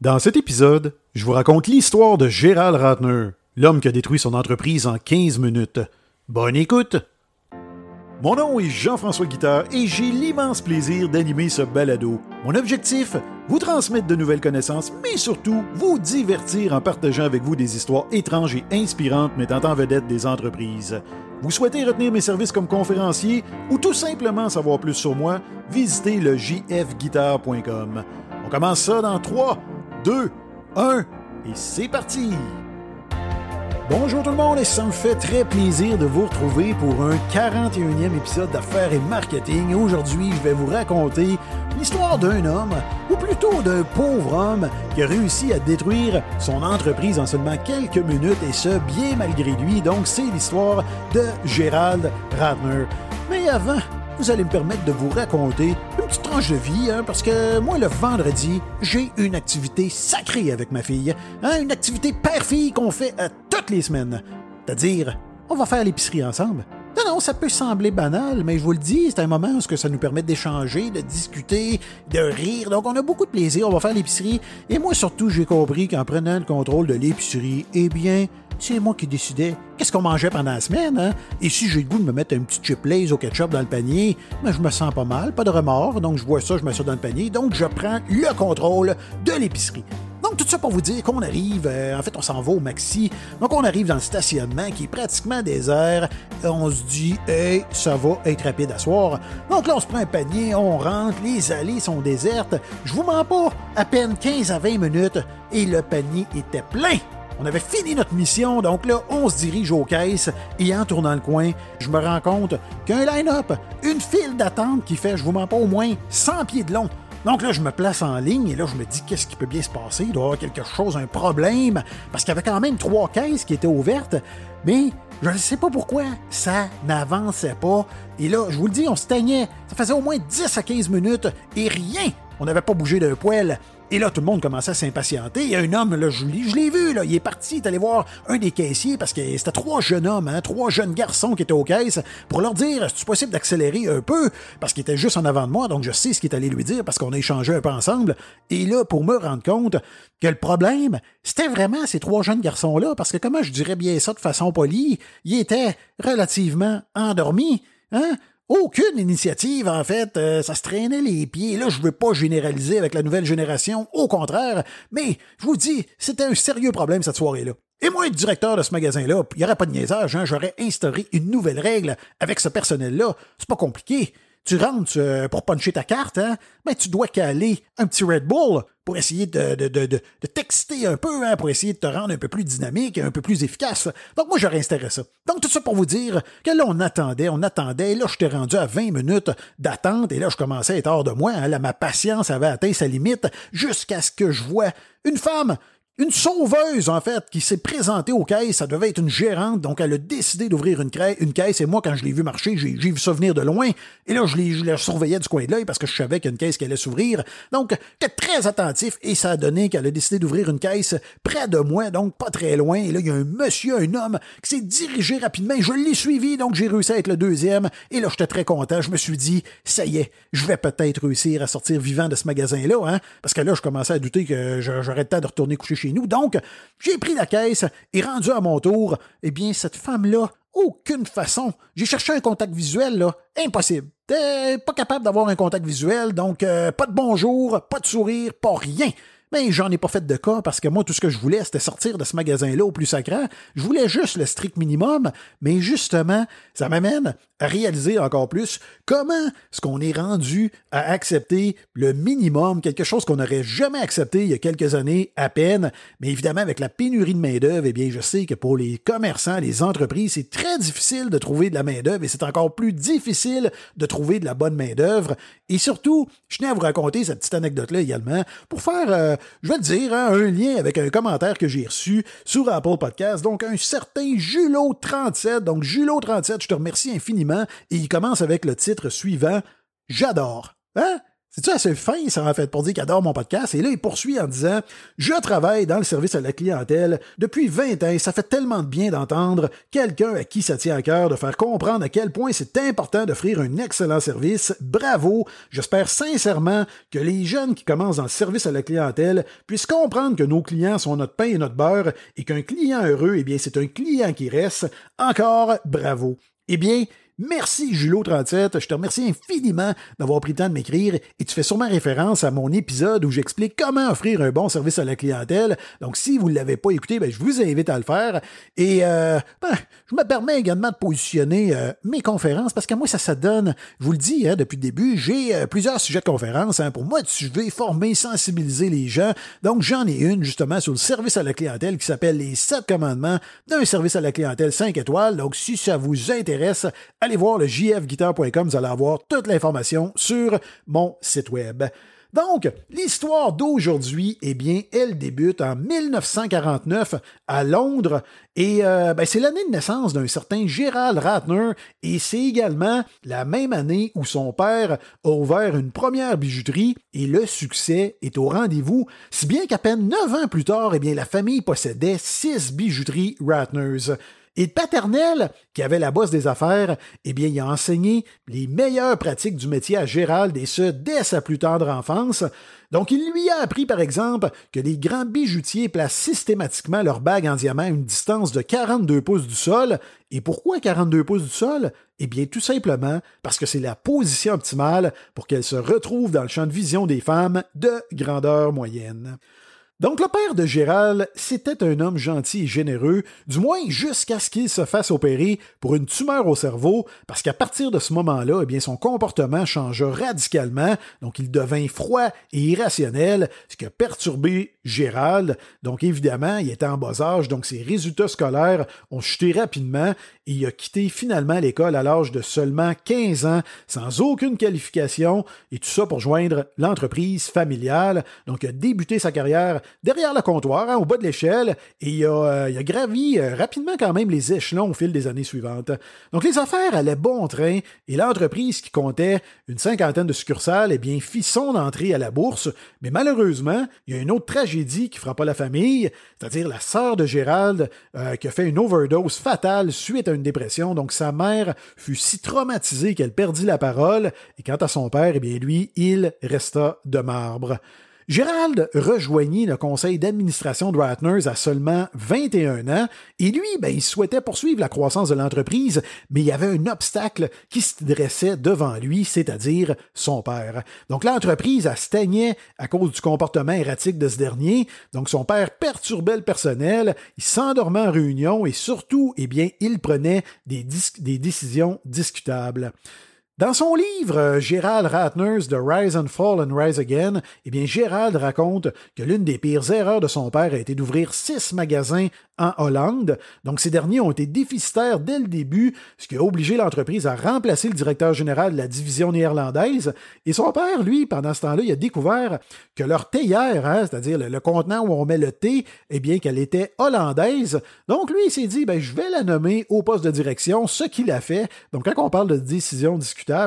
Dans cet épisode, je vous raconte l'histoire de Gérald Ratner, l'homme qui a détruit son entreprise en 15 minutes. Bonne écoute! Mon nom est Jean-François Guitard et j'ai l'immense plaisir d'animer ce balado. Mon objectif, vous transmettre de nouvelles connaissances, mais surtout vous divertir en partageant avec vous des histoires étranges et inspirantes mettant en vedette des entreprises. Vous souhaitez retenir mes services comme conférencier ou tout simplement savoir plus sur moi, visitez le jfguitar.com. On commence ça dans 3, 2, 1 et c'est parti! Bonjour tout le monde et ça me fait très plaisir de vous retrouver pour un 41e épisode d'affaires et marketing. Aujourd'hui, je vais vous raconter l'histoire d'un homme, ou plutôt d'un pauvre homme, qui a réussi à détruire son entreprise en seulement quelques minutes et ce, bien malgré lui. Donc, c'est l'histoire de Gérald Radner. Mais avant, vous allez me permettre de vous raconter tranche de hein, parce que moi, le vendredi, j'ai une activité sacrée avec ma fille. Hein, une activité père-fille qu'on fait à toutes les semaines. C'est-à-dire, on va faire l'épicerie ensemble. Non, non, ça peut sembler banal, mais je vous le dis, c'est un moment où ça nous permet d'échanger, de discuter, de rire. Donc, on a beaucoup de plaisir. On va faire l'épicerie. Et moi, surtout, j'ai compris qu'en prenant le contrôle de l'épicerie, eh bien, c'est moi qui décidais qu'est-ce qu'on mangeait pendant la semaine. Hein? Et si j'ai le goût de me mettre un petit chip lays au ketchup dans le panier, ben, je me sens pas mal, pas de remords. Donc, je vois ça, je mets ça dans le panier. Donc, je prends le contrôle de l'épicerie. Donc, tout ça pour vous dire qu'on arrive, euh, en fait, on s'en va au maxi. Donc, on arrive dans le stationnement qui est pratiquement désert. On se dit, hey, ça va être rapide à soir. Donc, là, on se prend un panier, on rentre, les allées sont désertes. Je vous mens pas, à peine 15 à 20 minutes et le panier était plein. On avait fini notre mission, donc là, on se dirige aux caisses et en tournant le coin, je me rends compte qu'un line-up, une file d'attente qui fait, je vous mens pas, au moins 100 pieds de long. Donc là, je me place en ligne et là, je me dis qu'est-ce qui peut bien se passer? Il doit y avoir quelque chose, un problème, parce qu'il y avait quand même trois caisses qui étaient ouvertes, mais je ne sais pas pourquoi ça n'avançait pas. Et là, je vous le dis, on se teignait. Ça faisait au moins 10 à 15 minutes et rien. On n'avait pas bougé d'un poil. Et là, tout le monde commençait à s'impatienter. Il y a un homme, là, je, l'ai vu, là, il est parti, il est allé voir un des caissiers parce que c'était trois jeunes hommes, hein, trois jeunes garçons qui étaient aux caisses pour leur dire est-ce possible d'accélérer un peu? Parce qu'il était juste en avant de moi, donc je sais ce qu'il est allé lui dire parce qu'on a échangé un peu ensemble. Et là, pour me rendre compte que le problème, c'était vraiment ces trois jeunes garçons-là parce que comment je dirais bien ça de façon polie, ils étaient relativement endormis. Hein? Aucune initiative, en fait. Euh, ça se traînait les pieds. Là, je veux pas généraliser avec la nouvelle génération. Au contraire. Mais, je vous dis, c'était un sérieux problème cette soirée-là. Et moi, être directeur de ce magasin-là, il n'y aurait pas de niaisage, hein, j'aurais instauré une nouvelle règle avec ce personnel-là. C'est pas compliqué tu rentres euh, pour puncher ta carte, hein, ben, tu dois caler un petit Red Bull pour essayer de, de, t'exciter un peu, hein, pour essayer de te rendre un peu plus dynamique, un peu plus efficace. Donc moi, j'aurais instauré ça. Donc tout ça pour vous dire que là, on attendait, on attendait, et là, je t'ai rendu à 20 minutes d'attente, et là, je commençais à être hors de moi. Hein, là, ma patience avait atteint sa limite jusqu'à ce que je vois une femme une sauveuse, en fait, qui s'est présentée aux caisses. Ça devait être une gérante, donc elle a décidé d'ouvrir une, caisse. Et moi, quand je l'ai vu marcher, j'ai vu ça venir de loin. Et là, je, je la surveillais du coin de l'œil parce que je savais qu'il y a une caisse qui allait s'ouvrir. Donc, j'étais très attentif et ça a donné qu'elle a décidé d'ouvrir une caisse près de moi, donc pas très loin. Et là, il y a un monsieur, un homme, qui s'est dirigé rapidement. Je l'ai suivi, donc j'ai réussi à être le deuxième. Et là, j'étais très content. Je me suis dit, ça y est, je vais peut-être réussir à sortir vivant de ce magasin-là, hein, parce que là, je commençais à douter que j'aurais le temps de retourner coucher chez nous. Donc, j'ai pris la caisse et rendu à mon tour, eh bien, cette femme-là, aucune façon. J'ai cherché un contact visuel, là. Impossible. T'es pas capable d'avoir un contact visuel, donc euh, pas de bonjour, pas de sourire, pas rien. Mais j'en ai pas fait de cas parce que moi, tout ce que je voulais, c'était sortir de ce magasin-là au plus sacré. Je voulais juste le strict minimum, mais justement, ça m'amène à réaliser encore plus comment est-ce qu'on est rendu à accepter le minimum, quelque chose qu'on n'aurait jamais accepté il y a quelques années à peine. Mais évidemment, avec la pénurie de main-d'œuvre, eh bien, je sais que pour les commerçants, les entreprises, c'est très difficile de trouver de la main-d'œuvre et c'est encore plus difficile de trouver de la bonne main-d'œuvre. Et surtout, je tenais à vous raconter cette petite anecdote-là également pour faire, euh, je vais te dire, hein, un lien avec un commentaire que j'ai reçu sur Apple Podcast. Donc, un certain Julot37. Donc, Julot37, je te remercie infiniment et il commence avec le titre suivant J'adore. Hein? C'est-tu assez fin, ça en fait, pour dire qu'il adore mon podcast? Et là, il poursuit en disant Je travaille dans le service à la clientèle depuis 20 ans et ça fait tellement de bien d'entendre quelqu'un à qui ça tient à cœur de faire comprendre à quel point c'est important d'offrir un excellent service. Bravo! J'espère sincèrement que les jeunes qui commencent dans le service à la clientèle puissent comprendre que nos clients sont notre pain et notre beurre et qu'un client heureux, eh bien, c'est un client qui reste. Encore bravo! Eh bien, Merci Julot37, je te remercie infiniment d'avoir pris le temps de m'écrire et tu fais sûrement référence à mon épisode où j'explique comment offrir un bon service à la clientèle. Donc si vous ne l'avez pas écouté, ben, je vous invite à le faire. Et euh, ben, je me permets également de positionner euh, mes conférences parce que moi ça, ça donne, je vous le dis hein, depuis le début, j'ai euh, plusieurs sujets de conférences. Hein, pour moi, tu veux former, sensibiliser les gens. Donc j'en ai une justement sur le service à la clientèle qui s'appelle les 7 commandements d'un service à la clientèle 5 étoiles. Donc si ça vous intéresse, allez allez voir le jfguitar.com, vous allez avoir toute l'information sur mon site web. Donc, l'histoire d'aujourd'hui, eh bien, elle débute en 1949 à Londres et euh, ben, c'est l'année de naissance d'un certain Gerald Ratner et c'est également la même année où son père a ouvert une première bijouterie et le succès est au rendez-vous, si bien qu'à peine neuf ans plus tard, eh bien, la famille possédait six bijouteries Ratners. Et paternel, qui avait la bosse des affaires, eh bien, il a enseigné les meilleures pratiques du métier à Gérald, et ce, dès sa plus tendre enfance. Donc, il lui a appris, par exemple, que les grands bijoutiers placent systématiquement leur bague en diamant à une distance de 42 pouces du sol. Et pourquoi 42 pouces du sol? Eh bien, tout simplement parce que c'est la position optimale pour qu'elles se retrouvent dans le champ de vision des femmes de grandeur moyenne. Donc le père de Gérald, c'était un homme gentil et généreux, du moins jusqu'à ce qu'il se fasse opérer pour une tumeur au cerveau, parce qu'à partir de ce moment-là, eh bien son comportement changea radicalement, donc il devint froid et irrationnel, ce qui a perturbé Gérald. Donc évidemment, il était en bas âge, donc ses résultats scolaires ont chuté rapidement et il a quitté finalement l'école à l'âge de seulement 15 ans, sans aucune qualification, et tout ça pour joindre l'entreprise familiale. Donc a débuté sa carrière derrière le comptoir, hein, au bas de l'échelle, et il a, euh, a gravi euh, rapidement quand même les échelons au fil des années suivantes. Donc les affaires allaient bon train, et l'entreprise qui comptait une cinquantaine de succursales, eh bien, fit son entrée à la bourse, mais malheureusement, il y a une autre tragédie qui frappa la famille, c'est-à-dire la sœur de Gérald, euh, qui a fait une overdose fatale suite à une dépression, donc sa mère fut si traumatisée qu'elle perdit la parole, et quant à son père, eh bien, lui, il resta de marbre. Gérald rejoignit le conseil d'administration de Ratners à seulement 21 ans et lui, ben, il souhaitait poursuivre la croissance de l'entreprise, mais il y avait un obstacle qui se dressait devant lui, c'est-à-dire son père. Donc l'entreprise a stagné à cause du comportement erratique de ce dernier. Donc son père perturbait le personnel, il s'endormait en réunion et surtout, eh bien, il prenait des décisions discutables. Dans son livre euh, Gérald Ratner's The Rise and Fall and Rise Again, eh bien Gérald raconte que l'une des pires erreurs de son père a été d'ouvrir six magasins en Hollande. Donc ces derniers ont été déficitaires dès le début, ce qui a obligé l'entreprise à remplacer le directeur général de la division néerlandaise. Et son père, lui, pendant ce temps-là, il a découvert que leur théière, hein, c'est-à-dire le, contenant où on met le thé, eh bien qu'elle était hollandaise. Donc lui, il s'est dit, ben, je vais la nommer au poste de direction, ce qu'il a fait. Donc quand on parle de décision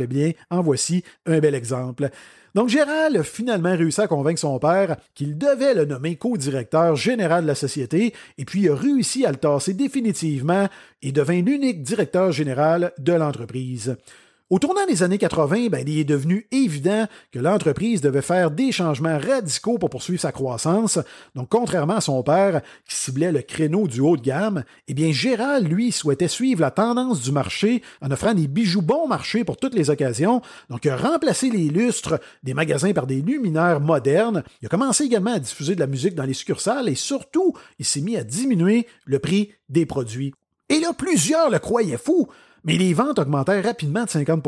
eh bien, en voici un bel exemple. Donc Gérald a finalement réussi à convaincre son père qu'il devait le nommer co-directeur général de la société, et puis a réussi à le tasser définitivement et devint l'unique directeur général de l'entreprise. Au tournant des années 80, ben, il est devenu évident que l'entreprise devait faire des changements radicaux pour poursuivre sa croissance. Donc, contrairement à son père, qui ciblait le créneau du haut de gamme, eh bien, Gérald, lui, souhaitait suivre la tendance du marché en offrant des bijoux bon marché pour toutes les occasions. Donc, il a remplacé les lustres des magasins par des luminaires modernes. Il a commencé également à diffuser de la musique dans les succursales et surtout, il s'est mis à diminuer le prix des produits. Et là, plusieurs le croyaient fou. Mais les ventes augmentèrent rapidement de 50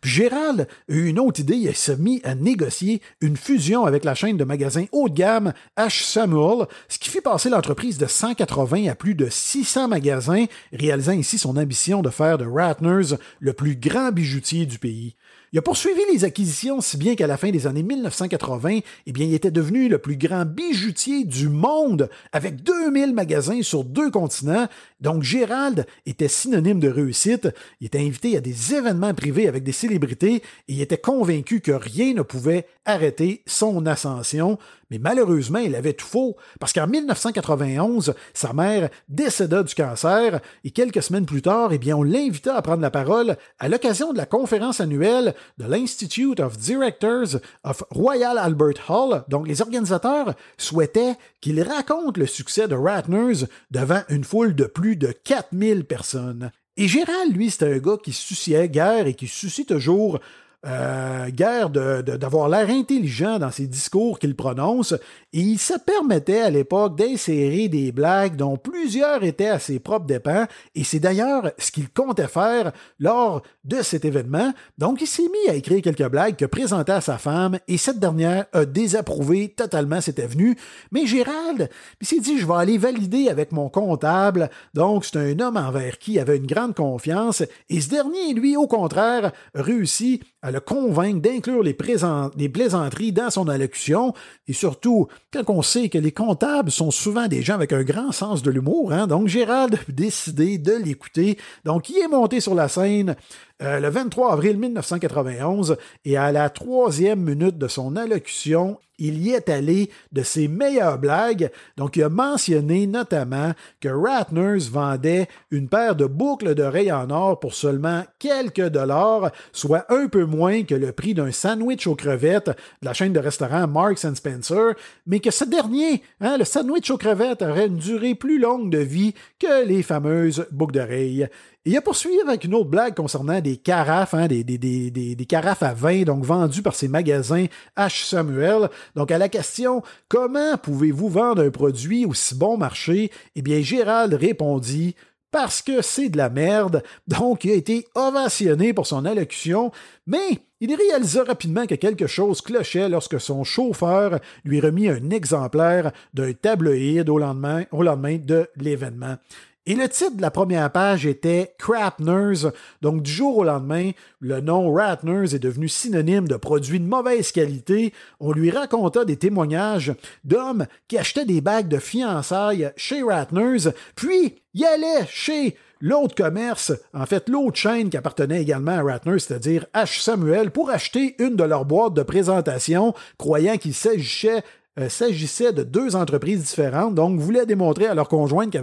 puis Gérald a eu une autre idée, il s'est mis à négocier une fusion avec la chaîne de magasins haut de gamme H. Samuel, ce qui fit passer l'entreprise de 180 à plus de 600 magasins, réalisant ainsi son ambition de faire de Ratners le plus grand bijoutier du pays. Il a poursuivi les acquisitions si bien qu'à la fin des années 1980, eh bien, il était devenu le plus grand bijoutier du monde avec 2000 magasins sur deux continents. Donc, Gérald était synonyme de réussite. Il était invité à des événements privés avec des célébrités et il était convaincu que rien ne pouvait arrêter son ascension. Mais malheureusement, il avait tout faux, parce qu'en 1991, sa mère décéda du cancer, et quelques semaines plus tard, eh bien, on l'invita à prendre la parole à l'occasion de la conférence annuelle de l'Institute of Directors of Royal Albert Hall. Donc, les organisateurs souhaitaient qu'il raconte le succès de Ratners devant une foule de plus de 4000 personnes. Et Gérald, lui, c'était un gars qui souciait guère et qui se soucie toujours euh, guère d'avoir l'air intelligent dans ses discours qu'il prononce, et il se permettait à l'époque d'insérer des blagues dont plusieurs étaient à ses propres dépens, et c'est d'ailleurs ce qu'il comptait faire lors de cet événement. Donc il s'est mis à écrire quelques blagues que présentait à sa femme, et cette dernière a désapprouvé totalement cette avenue. Mais Gérald, il s'est dit, je vais aller valider avec mon comptable, donc c'est un homme envers qui avait une grande confiance, et ce dernier, lui, au contraire, réussit à le convaincre d'inclure les, plaisanteries dans son allocution, et surtout, quand on sait que les comptables sont souvent des gens avec un grand sens de l'humour, hein, donc Gérald a décidé de l'écouter, donc il est monté sur la scène euh, le 23 avril 1991 et à la troisième minute de son allocution, il y est allé de ses meilleures blagues. Donc, il a mentionné notamment que Ratners vendait une paire de boucles d'oreilles en or pour seulement quelques dollars, soit un peu moins que le prix d'un sandwich aux crevettes de la chaîne de restaurants Marks Spencer, mais que ce dernier, hein, le sandwich aux crevettes, aurait une durée plus longue de vie que les fameuses boucles d'oreilles. Il a poursuivi avec une autre blague concernant des carafes, hein, des, carafes à vin, donc vendues par ces magasins H. Samuel. Donc, à la question Comment pouvez-vous vendre un produit aussi bon marché? Eh bien, Gérald répondit parce que c'est de la merde. Donc, il a été ovationné pour son allocution, mais il réalisa rapidement que quelque chose clochait lorsque son chauffeur lui remit un exemplaire d'un tabloïd au lendemain de l'événement. Et le titre de la première page était Crapners. Donc, du jour au lendemain, le nom Ratners est devenu synonyme de produit de mauvaise qualité. On lui raconta des témoignages d'hommes qui achetaient des bagues de fiançailles chez Ratners, puis y allaient chez l'autre commerce, en fait l'autre chaîne qui appartenait également à Ratner, c'est-à-dire H. Samuel, pour acheter une de leurs boîtes de présentation, croyant qu'il s'agissait euh, s'agissait de deux entreprises différentes, donc voulaient démontrer à leur conjointe qu'ils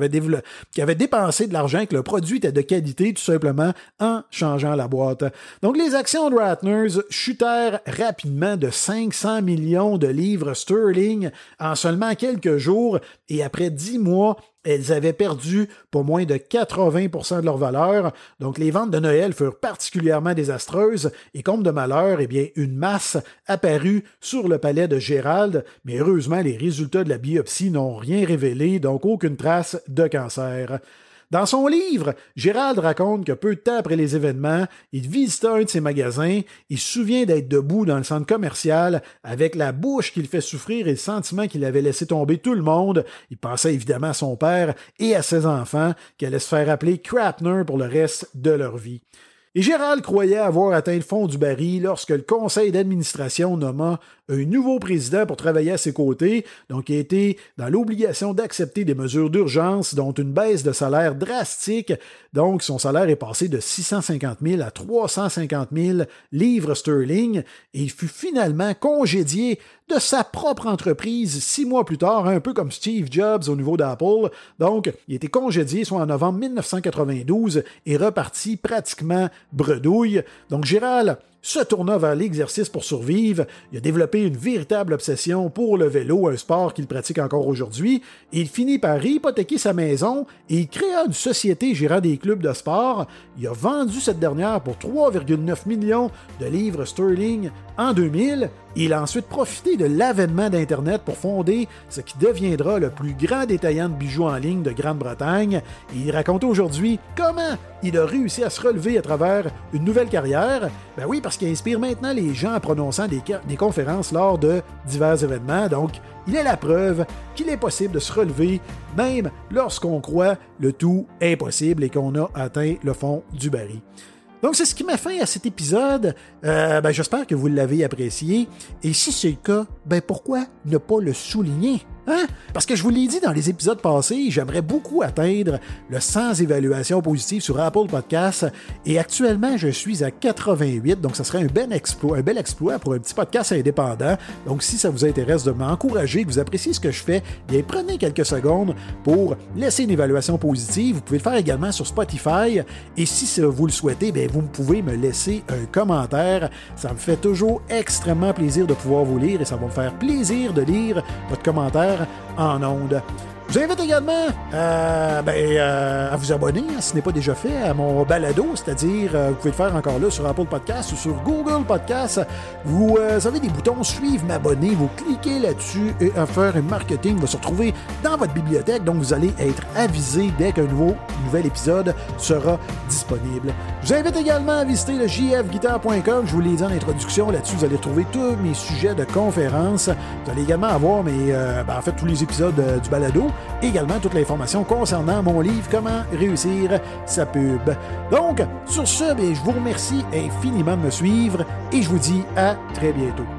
avaient, dépensé de l'argent, que le produit était de qualité, tout simplement en changeant la boîte. Donc les actions de Ratners chutèrent rapidement de 500 millions de livres sterling en seulement quelques jours, et après dix mois, elles avaient perdu pour moins de 80% de leur valeur. Donc les ventes de Noël furent particulièrement désastreuses et comme de malheur, eh bien, une masse apparut sur le palais de Gérald, mais heureusement, les résultats de la biopsie n'ont rien révélé, donc aucune trace de cancer. Dans son livre, Gérald raconte que peu de temps après les événements, il visita un de ses magasins, il se souvient d'être debout dans le centre commercial avec la bouche qu'il fait souffrir et le sentiment qu'il avait laissé tomber tout le monde. Il pensait évidemment à son père et à ses enfants qui allaient se faire appeler Crapner pour le reste de leur vie. Et Gérald croyait avoir atteint le fond du baril lorsque le conseil d'administration nomma un nouveau président pour travailler à ses côtés, donc il a été dans l'obligation d'accepter des mesures d'urgence, dont une baisse de salaire drastique. Donc son salaire est passé de 650 000 à 350 000 livres sterling et il fut finalement congédié de sa propre entreprise six mois plus tard, un peu comme Steve Jobs au niveau d'Apple. Donc, il été congédié soit en novembre 1992 et reparti pratiquement bredouille. Donc, Gérald se tourna vers l'exercice pour survivre. Il a développé une véritable obsession pour le vélo, un sport qu'il pratique encore aujourd'hui. Il finit par hypothéquer sa maison et créa une société gérant des clubs de sport. Il a vendu cette dernière pour 3,9 millions de livres sterling en 2000. Il a ensuite profité de l'avènement d'Internet pour fonder ce qui deviendra le plus grand détaillant de bijoux en ligne de Grande-Bretagne. il raconte aujourd'hui comment il a réussi à se relever à travers une nouvelle carrière. Ben oui, parce qu'il inspire maintenant les gens en prononçant des, des conférences lors de divers événements. Donc, il est la preuve qu'il est possible de se relever même lorsqu'on croit le tout impossible et qu'on a atteint le fond du baril. Donc, c'est ce qui m'a fait à cet épisode. Euh, ben, J'espère que vous l'avez apprécié. Et si c'est le cas, ben pourquoi ne pas le souligner? Hein? Parce que je vous l'ai dit dans les épisodes passés, j'aimerais beaucoup atteindre le 100 évaluations positives sur Apple Podcasts et actuellement je suis à 88, donc ça serait un bel exploit, un bel exploit pour un petit podcast indépendant. Donc si ça vous intéresse de m'encourager, que vous appréciez ce que je fais, bien prenez quelques secondes pour laisser une évaluation positive. Vous pouvez le faire également sur Spotify et si vous le souhaitez, bien vous pouvez me laisser un commentaire. Ça me fait toujours extrêmement plaisir de pouvoir vous lire et ça va me faire plaisir de lire votre commentaire en ondes. Je vous invite également euh, ben, euh, à vous abonner, hein, si ce n'est pas déjà fait, à mon balado, c'est-à-dire, euh, vous pouvez le faire encore là sur Apple Podcast ou sur Google Podcast. Vous avez des boutons Suivre, m'abonner, vous cliquez là-dessus et faire un marketing va se retrouver dans votre bibliothèque, donc vous allez être avisé dès qu'un nouveau nouvel épisode sera disponible. Je vous invite également à visiter le jfguitar.com, je vous l'ai dit en introduction, là-dessus vous allez trouver tous mes sujets de conférences. Vous allez également avoir mes, ben, en fait tous les épisodes du balado également toute l'information concernant mon livre Comment réussir sa pub. Donc, sur ce, je vous remercie infiniment de me suivre et je vous dis à très bientôt.